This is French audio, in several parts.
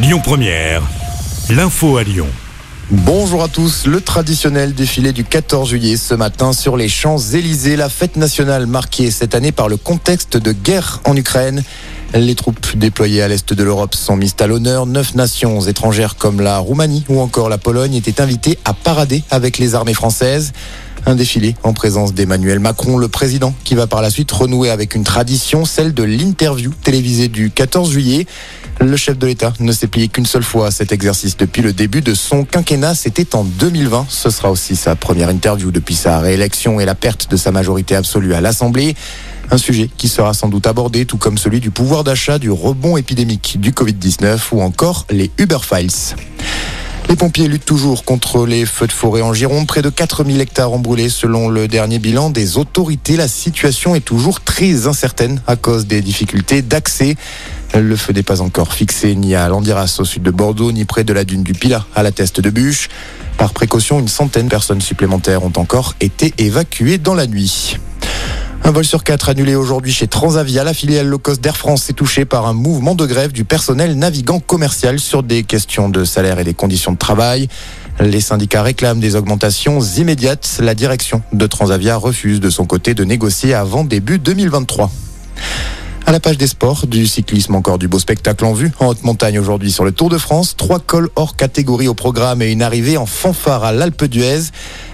Lyon Première, l'info à Lyon. Bonjour à tous. Le traditionnel défilé du 14 juillet ce matin sur les Champs-Élysées, la fête nationale marquée cette année par le contexte de guerre en Ukraine. Les troupes déployées à l'est de l'Europe sont mises à l'honneur. Neuf nations étrangères comme la Roumanie ou encore la Pologne étaient invitées à parader avec les armées françaises. Un défilé en présence d'Emmanuel Macron, le président, qui va par la suite renouer avec une tradition, celle de l'interview télévisée du 14 juillet. Le chef de l'État ne s'est plié qu'une seule fois à cet exercice depuis le début de son quinquennat. C'était en 2020. Ce sera aussi sa première interview depuis sa réélection et la perte de sa majorité absolue à l'Assemblée. Un sujet qui sera sans doute abordé, tout comme celui du pouvoir d'achat, du rebond épidémique du Covid-19 ou encore les Uber Files. Les pompiers luttent toujours contre les feux de forêt en Gironde. Près de 4000 hectares ont brûlé selon le dernier bilan des autorités. La situation est toujours très incertaine à cause des difficultés d'accès. Le feu n'est pas encore fixé ni à Landiras au sud de Bordeaux, ni près de la dune du Pilat à la teste de Bûche. Par précaution, une centaine de personnes supplémentaires ont encore été évacuées dans la nuit. Un vol sur quatre annulé aujourd'hui chez Transavia. La filiale low cost d'Air France est touchée par un mouvement de grève du personnel navigant commercial sur des questions de salaire et des conditions de travail. Les syndicats réclament des augmentations immédiates. La direction de Transavia refuse de son côté de négocier avant début 2023. À la page des sports, du cyclisme, encore du beau spectacle en vue. En haute montagne aujourd'hui sur le Tour de France, trois cols hors catégorie au programme et une arrivée en fanfare à l'Alpe d'Huez.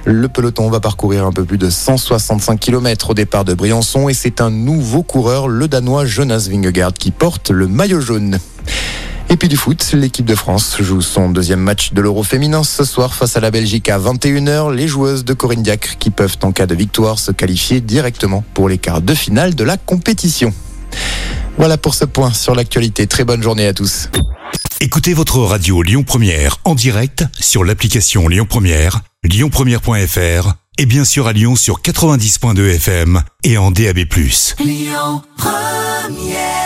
Le peloton va parcourir un peu plus de 165 km au départ de Briançon et c'est un nouveau coureur, le Danois Jonas Vingegaard, qui porte le maillot jaune. Et puis du foot, l'équipe de France joue son deuxième match de l'Euro féminin ce soir face à la Belgique à 21h. Les joueuses de Corinne Diacre qui peuvent en cas de victoire se qualifier directement pour les quarts de finale de la compétition. Voilà pour ce point sur l'actualité. Très bonne journée à tous. Écoutez votre radio Lyon Première en direct sur l'application Lyon Première, lyonpremière.fr et bien sûr à Lyon sur 90.2 FM et en DAB+. Lyon Première